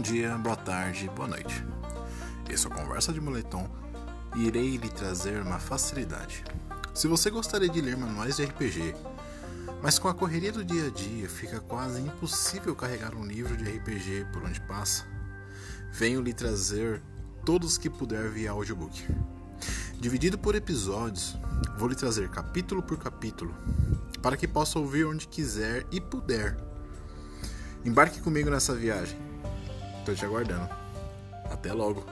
dia, boa tarde, boa noite. Esse é Conversa de Moletom e irei lhe trazer uma facilidade. Se você gostaria de ler manuais de RPG, mas com a correria do dia a dia fica quase impossível carregar um livro de RPG por onde passa, venho lhe trazer todos que puder via audiobook. Dividido por episódios, vou lhe trazer capítulo por capítulo, para que possa ouvir onde quiser e puder. Embarque comigo nessa viagem. Estou te aguardando. Até logo!